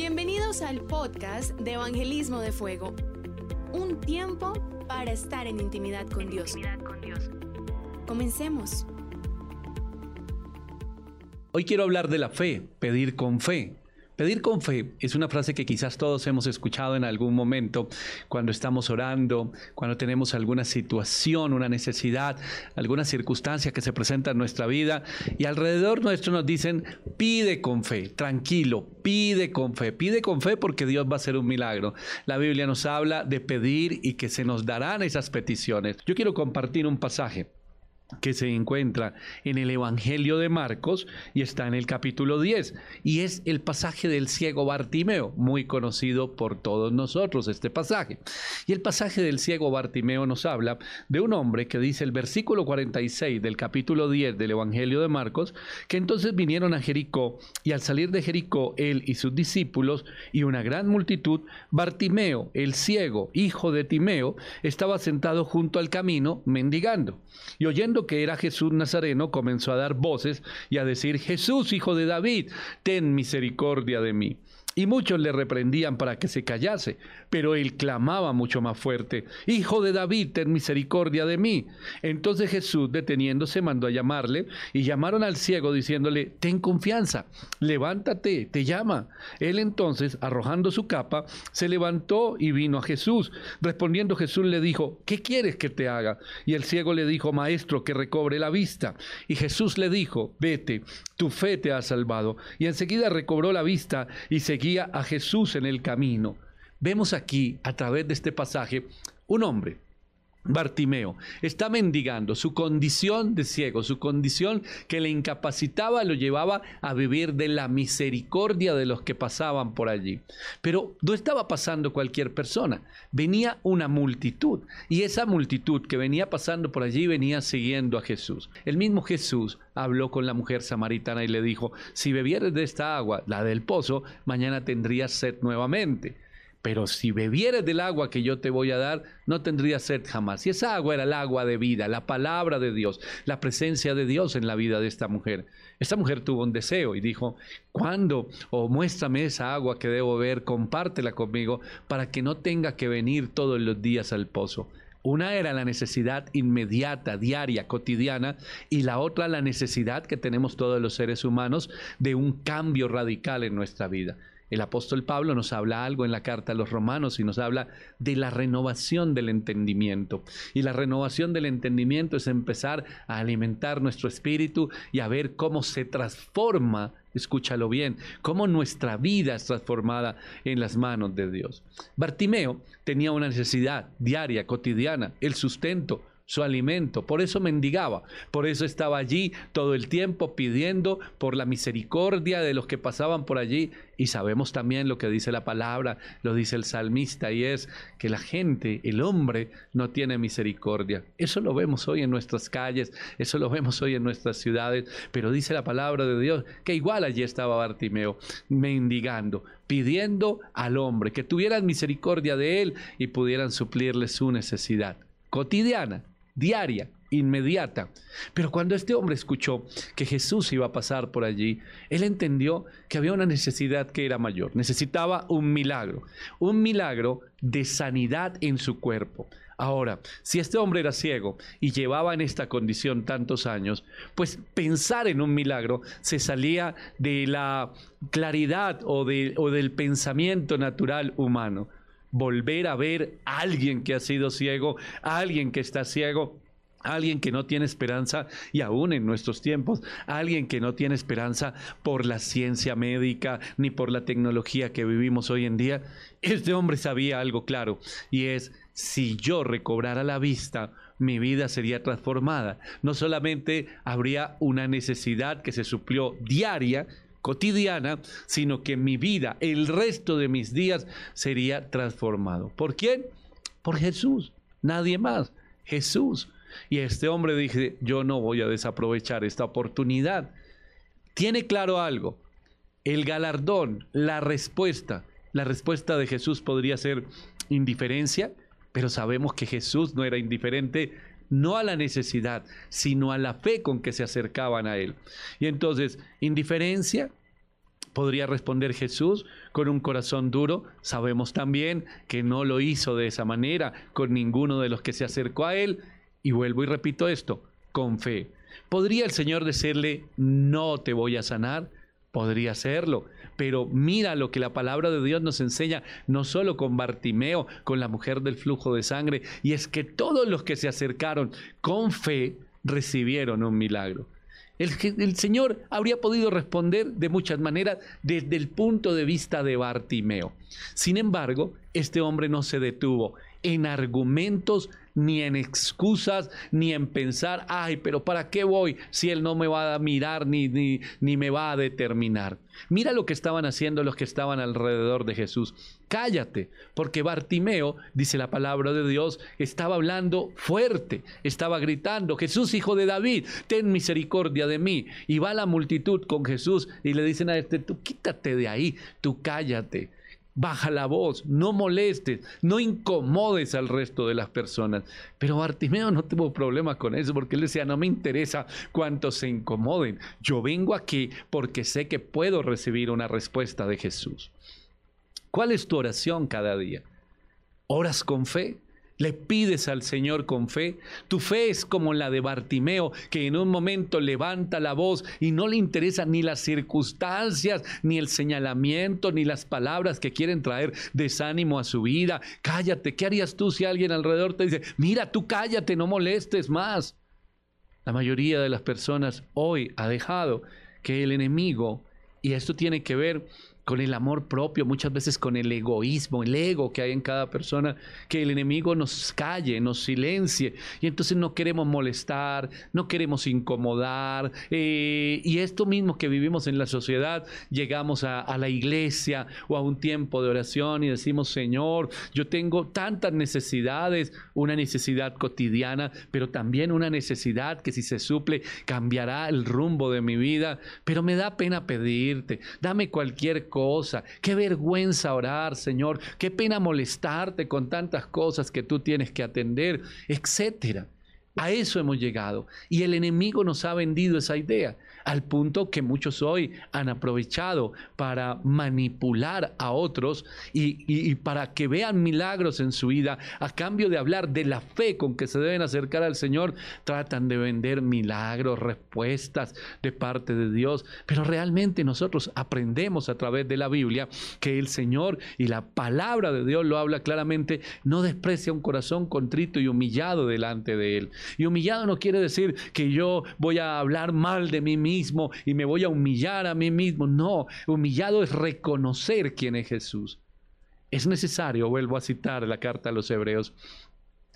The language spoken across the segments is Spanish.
Bienvenidos al podcast de Evangelismo de Fuego. Un tiempo para estar en intimidad con Dios. Comencemos. Hoy quiero hablar de la fe, pedir con fe. Pedir con fe es una frase que quizás todos hemos escuchado en algún momento cuando estamos orando, cuando tenemos alguna situación, una necesidad, alguna circunstancia que se presenta en nuestra vida y alrededor nuestro nos dicen, pide con fe, tranquilo, pide con fe, pide con fe porque Dios va a hacer un milagro. La Biblia nos habla de pedir y que se nos darán esas peticiones. Yo quiero compartir un pasaje que se encuentra en el Evangelio de Marcos y está en el capítulo 10. Y es el pasaje del ciego Bartimeo, muy conocido por todos nosotros este pasaje. Y el pasaje del ciego Bartimeo nos habla de un hombre que dice el versículo 46 del capítulo 10 del Evangelio de Marcos, que entonces vinieron a Jericó y al salir de Jericó él y sus discípulos y una gran multitud, Bartimeo, el ciego, hijo de Timeo, estaba sentado junto al camino mendigando. Y oyendo que era Jesús Nazareno, comenzó a dar voces y a decir, Jesús, hijo de David, ten misericordia de mí. Y muchos le reprendían para que se callase, pero él clamaba mucho más fuerte, Hijo de David, ten misericordia de mí. Entonces Jesús, deteniéndose, mandó a llamarle, y llamaron al ciego diciéndole, Ten confianza, levántate, te llama. Él entonces, arrojando su capa, se levantó y vino a Jesús. Respondiendo Jesús le dijo, ¿qué quieres que te haga? Y el ciego le dijo, Maestro, que recobre la vista. Y Jesús le dijo, Vete, tu fe te ha salvado. Y enseguida recobró la vista y a Jesús en el camino. Vemos aquí, a través de este pasaje, un hombre Bartimeo está mendigando su condición de ciego, su condición que le incapacitaba, lo llevaba a vivir de la misericordia de los que pasaban por allí. Pero no estaba pasando cualquier persona, venía una multitud y esa multitud que venía pasando por allí venía siguiendo a Jesús. El mismo Jesús habló con la mujer samaritana y le dijo, si bebieres de esta agua, la del pozo, mañana tendrías sed nuevamente. Pero si bebieres del agua que yo te voy a dar, no tendrías sed jamás. Y esa agua era el agua de vida, la palabra de Dios, la presencia de Dios en la vida de esta mujer. Esta mujer tuvo un deseo y dijo, ¿cuándo? O muéstrame esa agua que debo beber, compártela conmigo para que no tenga que venir todos los días al pozo. Una era la necesidad inmediata, diaria, cotidiana, y la otra la necesidad que tenemos todos los seres humanos de un cambio radical en nuestra vida. El apóstol Pablo nos habla algo en la carta a los romanos y nos habla de la renovación del entendimiento. Y la renovación del entendimiento es empezar a alimentar nuestro espíritu y a ver cómo se transforma, escúchalo bien, cómo nuestra vida es transformada en las manos de Dios. Bartimeo tenía una necesidad diaria, cotidiana, el sustento, su alimento. Por eso mendigaba, por eso estaba allí todo el tiempo pidiendo por la misericordia de los que pasaban por allí. Y sabemos también lo que dice la palabra, lo dice el salmista, y es que la gente, el hombre, no tiene misericordia. Eso lo vemos hoy en nuestras calles, eso lo vemos hoy en nuestras ciudades, pero dice la palabra de Dios que igual allí estaba Bartimeo, mendigando, pidiendo al hombre que tuvieran misericordia de él y pudieran suplirle su necesidad cotidiana diaria, inmediata. Pero cuando este hombre escuchó que Jesús iba a pasar por allí, él entendió que había una necesidad que era mayor. Necesitaba un milagro, un milagro de sanidad en su cuerpo. Ahora, si este hombre era ciego y llevaba en esta condición tantos años, pues pensar en un milagro se salía de la claridad o, de, o del pensamiento natural humano volver a ver a alguien que ha sido ciego, a alguien que está ciego, alguien que no tiene esperanza y aún en nuestros tiempos, alguien que no tiene esperanza por la ciencia médica ni por la tecnología que vivimos hoy en día. Este hombre sabía algo claro y es, si yo recobrara la vista, mi vida sería transformada. No solamente habría una necesidad que se suplió diaria, cotidiana, sino que mi vida, el resto de mis días sería transformado. ¿Por quién? Por Jesús, nadie más, Jesús. Y este hombre dice, yo no voy a desaprovechar esta oportunidad. Tiene claro algo, el galardón, la respuesta, la respuesta de Jesús podría ser indiferencia, pero sabemos que Jesús no era indiferente no a la necesidad, sino a la fe con que se acercaban a Él. Y entonces, indiferencia, podría responder Jesús con un corazón duro. Sabemos también que no lo hizo de esa manera con ninguno de los que se acercó a Él. Y vuelvo y repito esto, con fe. ¿Podría el Señor decirle, no te voy a sanar? Podría hacerlo, pero mira lo que la palabra de Dios nos enseña, no solo con Bartimeo, con la mujer del flujo de sangre, y es que todos los que se acercaron con fe recibieron un milagro. El, Señor habría podido responder de muchas maneras desde el punto de vista de Bartimeo. Sin embargo, este hombre no se detuvo en argumentos, ni en excusas, ni en pensar, ay, pero ¿para qué voy si Él no me va a mirar ni, ni, ni me va a determinar? Mira lo que estaban haciendo los que estaban alrededor de Jesús. Cállate, porque Bartimeo, dice la palabra de Dios, estaba hablando fuerte, estaba gritando, Jesús, hijo de David, ten misericordia de mí. Y va la multitud con Jesús y le dicen a este, tú quítate de ahí, tú cállate baja la voz, no molestes, no incomodes al resto de las personas. Pero Bartimeo no tuvo problema con eso porque él decía, no me interesa cuántos se incomoden. Yo vengo aquí porque sé que puedo recibir una respuesta de Jesús. ¿Cuál es tu oración cada día? ¿Oras con fe? Le pides al Señor con fe. Tu fe es como la de Bartimeo, que en un momento levanta la voz y no le interesan ni las circunstancias, ni el señalamiento, ni las palabras que quieren traer desánimo a su vida. Cállate, ¿qué harías tú si alguien alrededor te dice, mira, tú cállate, no molestes más? La mayoría de las personas hoy ha dejado que el enemigo, y esto tiene que ver con el amor propio, muchas veces con el egoísmo, el ego que hay en cada persona, que el enemigo nos calle, nos silencie, y entonces no queremos molestar, no queremos incomodar, eh, y esto mismo que vivimos en la sociedad, llegamos a, a la iglesia o a un tiempo de oración y decimos, Señor, yo tengo tantas necesidades, una necesidad cotidiana, pero también una necesidad que si se suple cambiará el rumbo de mi vida, pero me da pena pedirte, dame cualquier cosa Qué vergüenza orar, Señor. Qué pena molestarte con tantas cosas que tú tienes que atender, etcétera. A eso hemos llegado. Y el enemigo nos ha vendido esa idea al punto que muchos hoy han aprovechado para manipular a otros y, para que vean milagros en su vida, a cambio de hablar de la fe con que se deben acercar al Señor, tratan de vender milagros, respuestas de parte de Dios, pero realmente nosotros aprendemos a través de la Biblia que el Señor y la palabra de Dios lo habla claramente, no desprecia un corazón contrito y humillado delante de Él. Y humillado no quiere decir que yo voy a hablar mal de mí mismo, y me voy a humillar a mí mismo. No, humillado es reconocer quién es Jesús. Es necesario, vuelvo a citar la carta a los hebreos,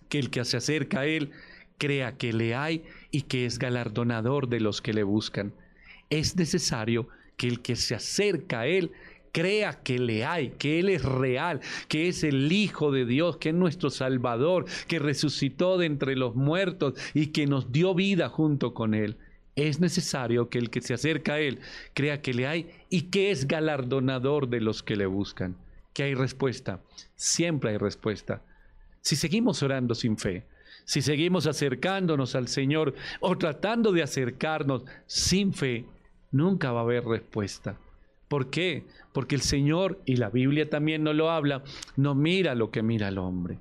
que el que se acerca a Él crea que le hay y que es galardonador de los que le buscan. Es necesario que el que se acerca a Él crea que le hay, que Él es real, que es el Hijo de Dios, que es nuestro Salvador, que resucitó de entre los muertos y que nos dio vida junto con Él es necesario que el que se acerca a Él crea que le hay y que es galardonador de los que le buscan. Que hay respuesta, siempre hay respuesta. Si seguimos orando sin fe, si seguimos acercándonos al Señor o tratando de acercarnos sin fe, nunca va a haber respuesta. ¿Por qué? Porque el Señor, y la Biblia también nos lo habla, no mira lo que mira el hombre.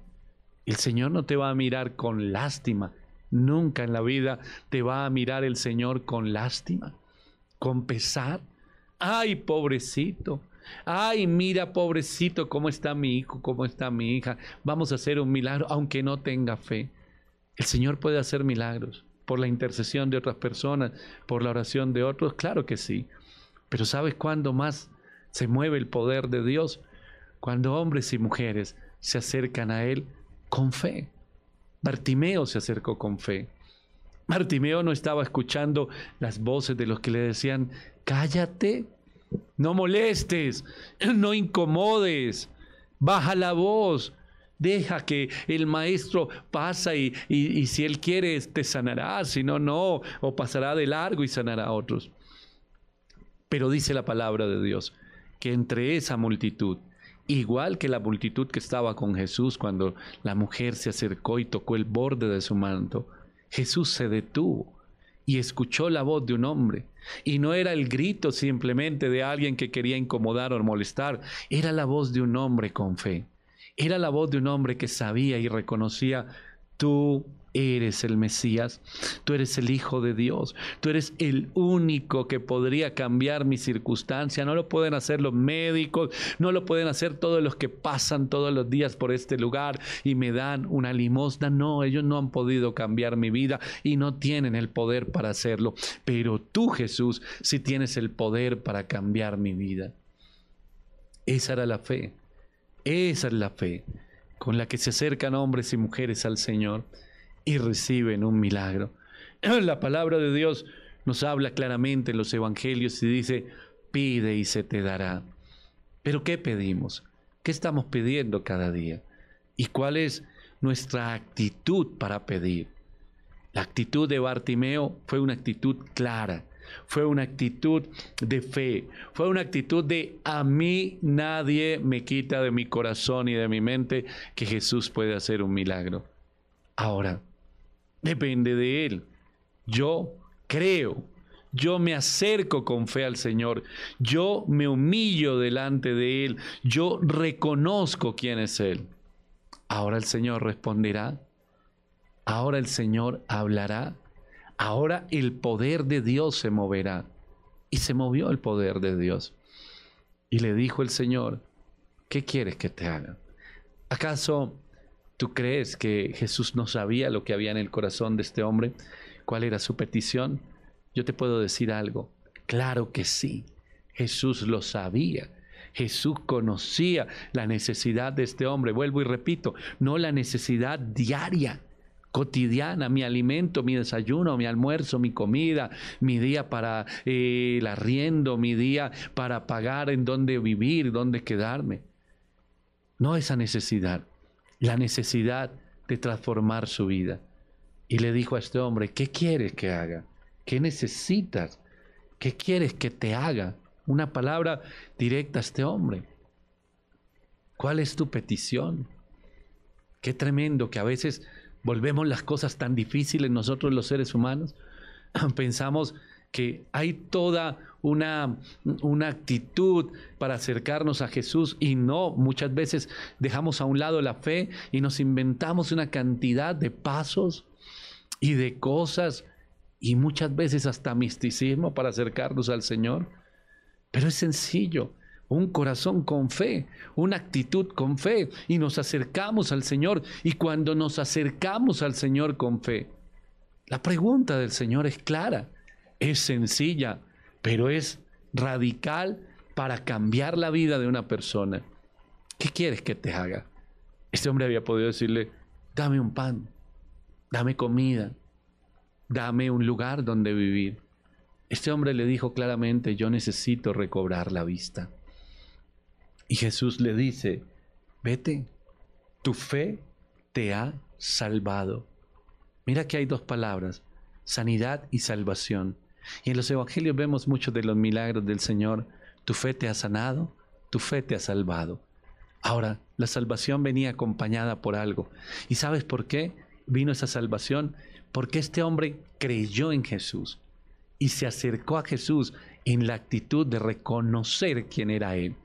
El Señor no te va a mirar con lástima, Nunca en la vida te va a mirar el Señor con lástima, con pesar. Ay, pobrecito. Ay, mira, pobrecito, cómo está mi hijo, cómo está mi hija. Vamos a hacer un milagro, aunque no tenga fe. El Señor puede hacer milagros por la intercesión de otras personas, por la oración de otros, claro que sí. Pero ¿sabes cuándo más se mueve el poder de Dios? Cuando hombres y mujeres se acercan a Él con fe. Bartimeo se acercó con fe. Bartimeo no estaba escuchando las voces de los que le decían, cállate, No molestes, no incomodes, baja la voz, Deja que el maestro pasa y, y, si él quiere te sanará, si no, no, o pasará de largo y sanará a otros. Pero dice la palabra de Dios que entre esa multitud, igual que la multitud que estaba con Jesús cuando la mujer se acercó y tocó el borde de su manto, Jesús se detuvo y escuchó la voz de un hombre. Y no era el grito simplemente de alguien que quería incomodar o molestar, era la voz de un hombre con fe. Era la voz de un hombre que sabía y reconocía, tú eres el Mesías, tú eres el Hijo de Dios, tú eres el único que podría cambiar mi circunstancia, no lo pueden hacer los médicos, no lo pueden hacer todos los que pasan todos los días por este lugar y me dan una limosna, no, ellos no han podido cambiar mi vida y no tienen el poder para hacerlo, pero tú Jesús sí tienes el poder para cambiar mi vida. Esa era la fe. Esa es la fe con la que se acercan hombres y mujeres al Señor y reciben un milagro. La palabra de Dios nos habla claramente en los evangelios y dice, pide y se te dará. Pero ¿qué pedimos? ¿Qué estamos pidiendo cada día? ¿Y cuál es nuestra actitud para pedir? La actitud de Bartimeo fue una actitud clara, fue una actitud de fe, fue una actitud de a mí nadie me quita de mi corazón y de mi mente que Jesús puede hacer un milagro. Ahora, depende de Él. Yo creo, yo me acerco con fe al Señor, yo me humillo delante de Él, yo reconozco quién es Él. Ahora el Señor responderá, ahora el Señor hablará Ahora el poder de Dios se moverá. Y se movió el poder de Dios. Y le dijo el Señor, ¿qué quieres que te haga? ¿Acaso tú crees que Jesús no sabía lo que había en el corazón de este hombre? ¿Cuál era su petición? Yo te puedo decir algo. Claro que sí. Jesús lo sabía. Jesús conocía la necesidad de este hombre. Vuelvo y repito, no la necesidad diaria cotidiana, mi alimento, mi desayuno, mi almuerzo, mi comida, mi día para eh, el arriendo, mi día para pagar en dónde vivir, dónde quedarme. No esa necesidad, la necesidad de transformar su vida. Y le dijo a este hombre, ¿qué quieres que haga? ¿Qué necesitas? ¿Qué quieres que te haga? Una palabra directa a este hombre. ¿Cuál es tu petición? Qué tremendo que a veces volvemos las cosas tan difíciles nosotros los seres humanos. Pensamos que hay toda una, una, actitud para acercarnos a Jesús y no, muchas veces dejamos a un lado la fe y nos inventamos una cantidad de pasos y de cosas y muchas veces hasta misticismo para acercarnos al Señor. Pero es sencillo un corazón con fe, una actitud con fe y nos acercamos al Señor. Y cuando nos acercamos al Señor con fe, la pregunta del Señor es clara, es sencilla, pero es radical para cambiar la vida de una persona. ¿Qué quieres que te haga? Este hombre había podido decirle, dame un pan, dame comida, dame un lugar donde vivir. Este hombre le dijo claramente, yo necesito recobrar la vista. Y Jesús le dice, vete, tu fe te ha salvado. Mira que hay dos palabras, sanidad y salvación. Y en los evangelios vemos muchos de los milagros del Señor. Tu fe te ha sanado, tu fe te ha salvado. Ahora, la salvación venía acompañada por algo. ¿Y sabes por qué vino esa salvación? Porque este hombre creyó en Jesús y se acercó a Jesús en la actitud de reconocer quién era Él.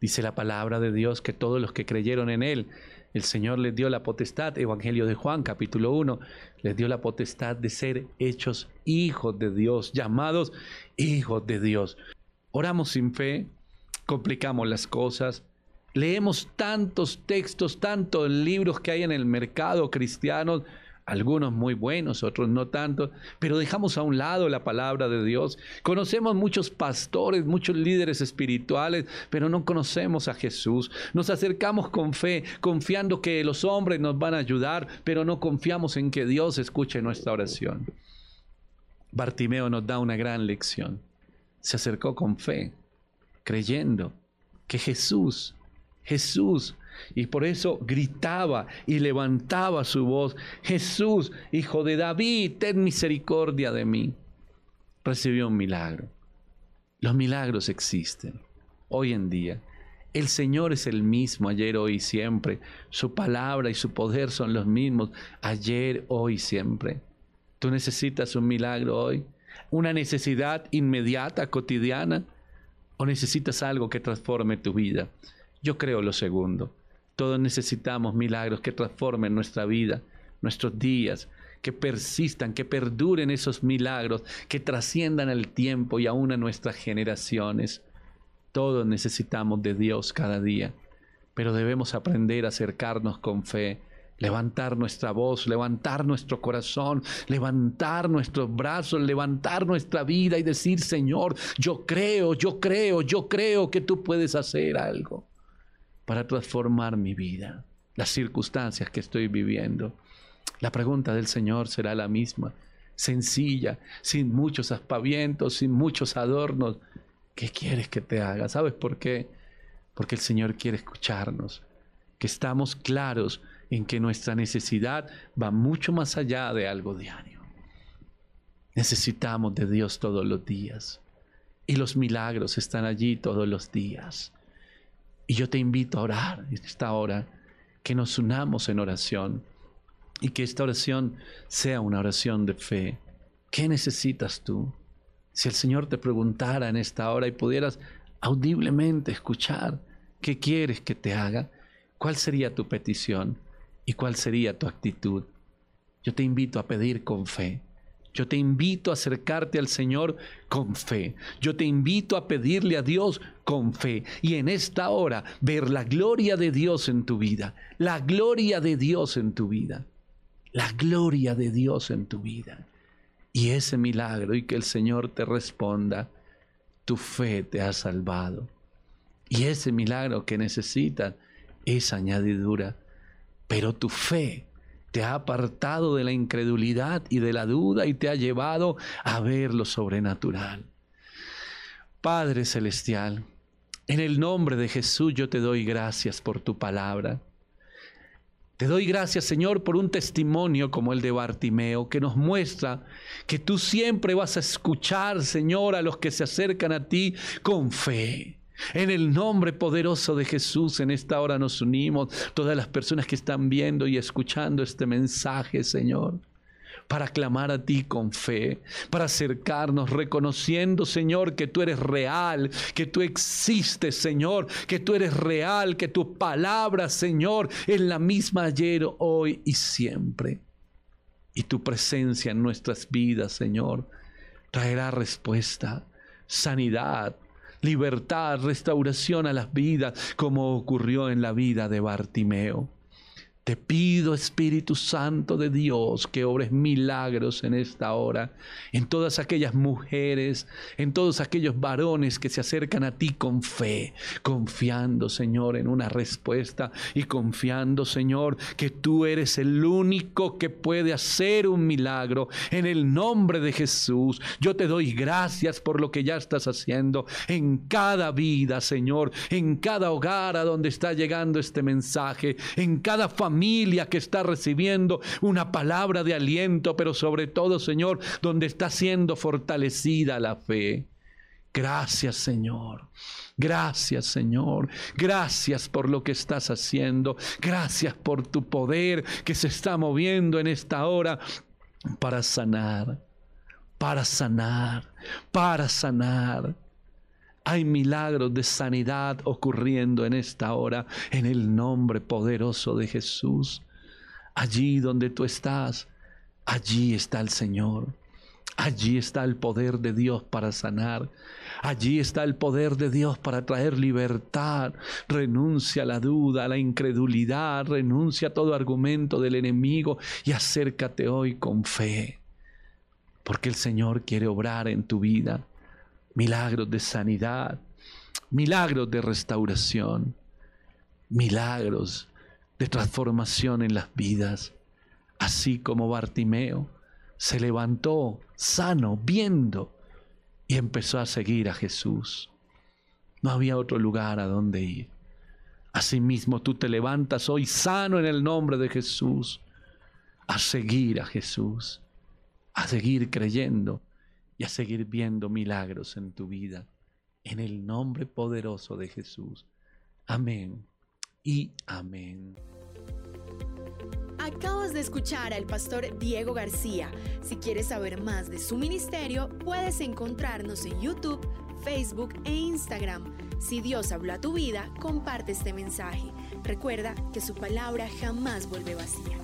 Dice la palabra de Dios que todos los que creyeron en Él, el Señor les dio la potestad, Evangelio de Juan capítulo 1, les dio la potestad de ser hechos hijos de Dios, llamados hijos de Dios. Oramos sin fe, complicamos las cosas, leemos tantos textos, tantos libros que hay en el mercado cristiano, algunos muy buenos, otros no tanto, pero dejamos a un lado la palabra de Dios. Conocemos muchos pastores, muchos líderes espirituales, pero no conocemos a Jesús. Nos acercamos con fe, confiando que los hombres nos van a ayudar, pero no confiamos en que Dios escuche nuestra oración. Bartimeo nos da una gran lección. Se acercó con fe, creyendo que Jesús, Jesús, y por eso gritaba y levantaba su voz, Jesús, hijo de David, ten misericordia de mí. Recibió un milagro. Los milagros existen hoy en día. El Señor es el mismo ayer, hoy y siempre. Su palabra y su poder son los mismos ayer, hoy y siempre. Tú necesitas un milagro hoy, una necesidad inmediata, cotidiana, o necesitas algo que transforme tu vida. Yo creo lo segundo. Todos necesitamos milagros que transformen nuestra vida, nuestros días, que persistan, que perduren esos milagros, que trasciendan el tiempo y aún a nuestras generaciones. Todos necesitamos de Dios cada día, pero debemos aprender a acercarnos con fe, levantar nuestra voz, levantar nuestro corazón, levantar nuestros brazos, levantar nuestra vida y decir, Señor, yo creo, yo creo, yo creo que tú puedes hacer algo para transformar mi vida, las circunstancias que estoy viviendo. La pregunta del Señor será la misma, sencilla, sin muchos aspavientos, sin muchos adornos. ¿Qué quieres que te haga? ¿Sabes por qué? Porque el Señor quiere escucharnos, que estamos claros en que nuestra necesidad va mucho más allá de algo diario. Necesitamos de Dios todos los días y los milagros están allí todos los días. Y yo te invito a orar en esta hora, que nos unamos en oración y que esta oración sea una oración de fe. ¿Qué necesitas tú? Si el Señor te preguntara en esta hora y pudieras audiblemente escuchar qué quieres que te haga, ¿cuál sería tu petición y cuál sería tu actitud? Yo te invito a pedir con fe yo te invito a acercarte al Señor con fe. Yo te invito a pedirle a Dios con fe. Y en esta hora ver la gloria de Dios en tu vida. La gloria de Dios en tu vida. La gloria de Dios en tu vida. Y ese milagro y que el Señor te responda, tu fe te ha salvado. Y ese milagro que necesitas es añadidura. Pero tu fe te ha apartado de la incredulidad y de la duda y te ha llevado a ver lo sobrenatural. Padre Celestial, en el nombre de Jesús yo te doy gracias por tu palabra. Te doy gracias, Señor, por un testimonio como el de Bartimeo, que nos muestra que tú siempre vas a escuchar, Señor, a los que se acercan a ti con fe. En el nombre poderoso de Jesús, en esta hora nos unimos, todas las personas que están viendo y escuchando este mensaje, Señor, para clamar a ti con fe, para acercarnos reconociendo, Señor, que tú eres real, que tú existes, Señor, que tú eres real, que tu palabra, Señor, es la misma ayer, hoy y siempre. Y tu presencia en nuestras vidas, Señor, traerá respuesta, sanidad, libertad, restauración a las vidas, como ocurrió en la vida de Bartimeo. Te pido, Espíritu Santo de Dios, que obres milagros en esta hora, en todas aquellas mujeres, en todos aquellos varones que se acercan a ti con fe, confiando, Señor, en una respuesta y confiando, Señor, que tú eres el único que puede hacer un milagro. En el nombre de Jesús, yo te doy gracias por lo que ya estás haciendo en cada vida, Señor, en cada hogar a donde está llegando este mensaje, en cada familia familia que está recibiendo una palabra de aliento, pero sobre todo, Señor, donde está siendo fortalecida la fe. Gracias, Señor. Gracias, Señor. Gracias por lo que estás haciendo. Gracias por tu poder que se está moviendo en esta hora para sanar, para sanar, para sanar. Hay milagros de sanidad ocurriendo en esta hora en el nombre poderoso de Jesús. Allí donde tú estás, allí está el Señor. Allí está el poder de Dios para sanar. Allí está el poder de Dios para traer libertad. Renuncia a la duda, a la incredulidad, renuncia a todo argumento del enemigo y acércate hoy con fe. Porque el Señor quiere obrar en tu vida milagros de sanidad, milagros de restauración, milagros de transformación en las vidas, así como Bartimeo se levantó sano, viendo, y empezó a seguir a Jesús. No había otro lugar a donde ir. Asimismo, tú te levantas hoy sano en el nombre de Jesús, a seguir a Jesús, a seguir creyendo y a seguir viendo milagros en tu vida. En el nombre poderoso de Jesús. Amén y amén. Acabas de escuchar al pastor Diego García. Si quieres saber más de su ministerio, puedes encontrarnos en YouTube, Facebook e Instagram. Si Dios habló a tu vida, comparte este mensaje. Recuerda que su palabra jamás vuelve vacía.